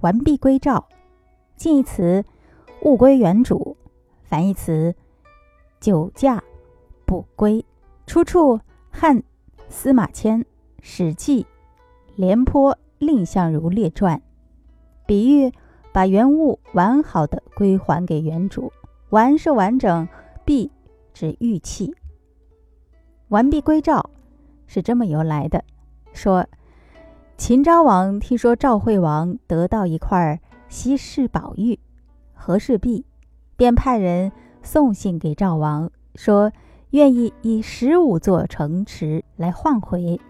完璧归赵。近义词物归原主，反义词久驾不归。出处汉司马迁《史记·廉颇蔺相如列传》，比喻把原物完好的归还给原主。完是完整，璧指玉器。完璧归赵是这么由来的。说秦昭王听说赵惠王得到一块稀世宝玉和氏璧，便派人送信给赵王，说愿意以十五座城池来换回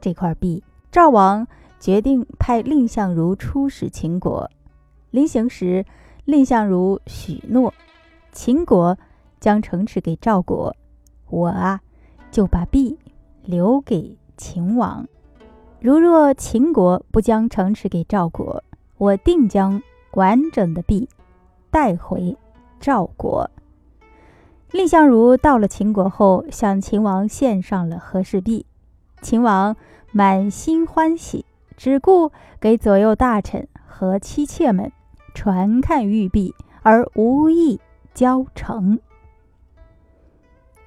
这块璧。赵王决定派蔺相如出使秦国。临行时，蔺相如许诺，秦国将城池给赵国，我啊。就把璧留给秦王。如若秦国不将城池给赵国，我定将完整的璧带回赵国。蔺相如到了秦国后，向秦王献上了和氏璧。秦王满心欢喜，只顾给左右大臣和妻妾们传看玉璧，而无意交城。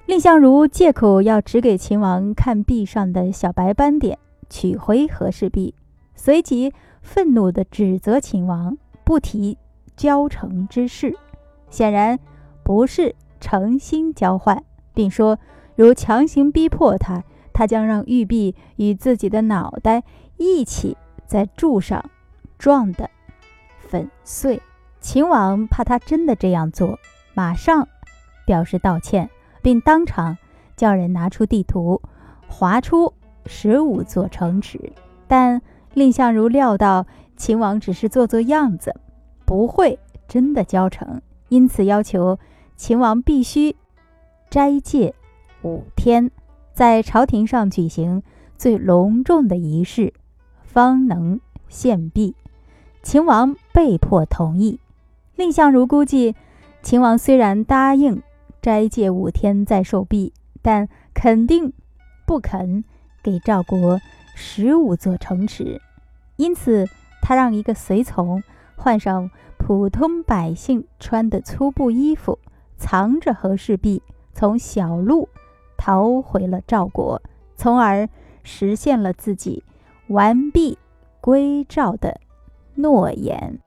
蔺相如借口要只给秦王看璧上的小白斑点，取回和氏璧，随即愤怒地指责秦王不提交城之事，显然不是诚心交换，并说如强行逼迫他，他将让玉璧与自己的脑袋一起在柱上撞得粉碎。秦王怕他真的这样做，马上表示道歉。并当场叫人拿出地图，划出十五座城池。但蔺相如料到秦王只是做做样子，不会真的交城，因此要求秦王必须斋戒五天，在朝廷上举行最隆重的仪式，方能献璧。秦王被迫同意。蔺相如估计，秦王虽然答应。斋戒五天再受币，但肯定不肯给赵国十五座城池，因此他让一个随从换上普通百姓穿的粗布衣服，藏着和氏璧，从小路逃回了赵国，从而实现了自己完璧归赵的诺言。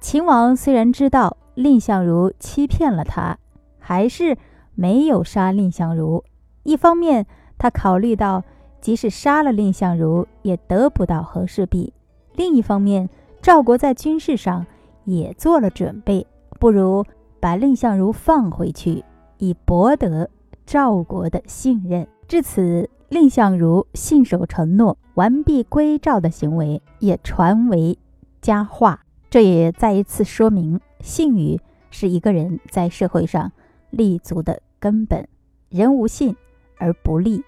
秦王虽然知道蔺相如欺骗了他。还是没有杀蔺相如。一方面，他考虑到即使杀了蔺相如，也得不到和氏璧；另一方面，赵国在军事上也做了准备，不如把蔺相如放回去，以博得赵国的信任。至此，蔺相如信守承诺、完璧归赵的行为也传为佳话。这也再一次说明，信誉是一个人在社会上。立足的根本，人无信而不立。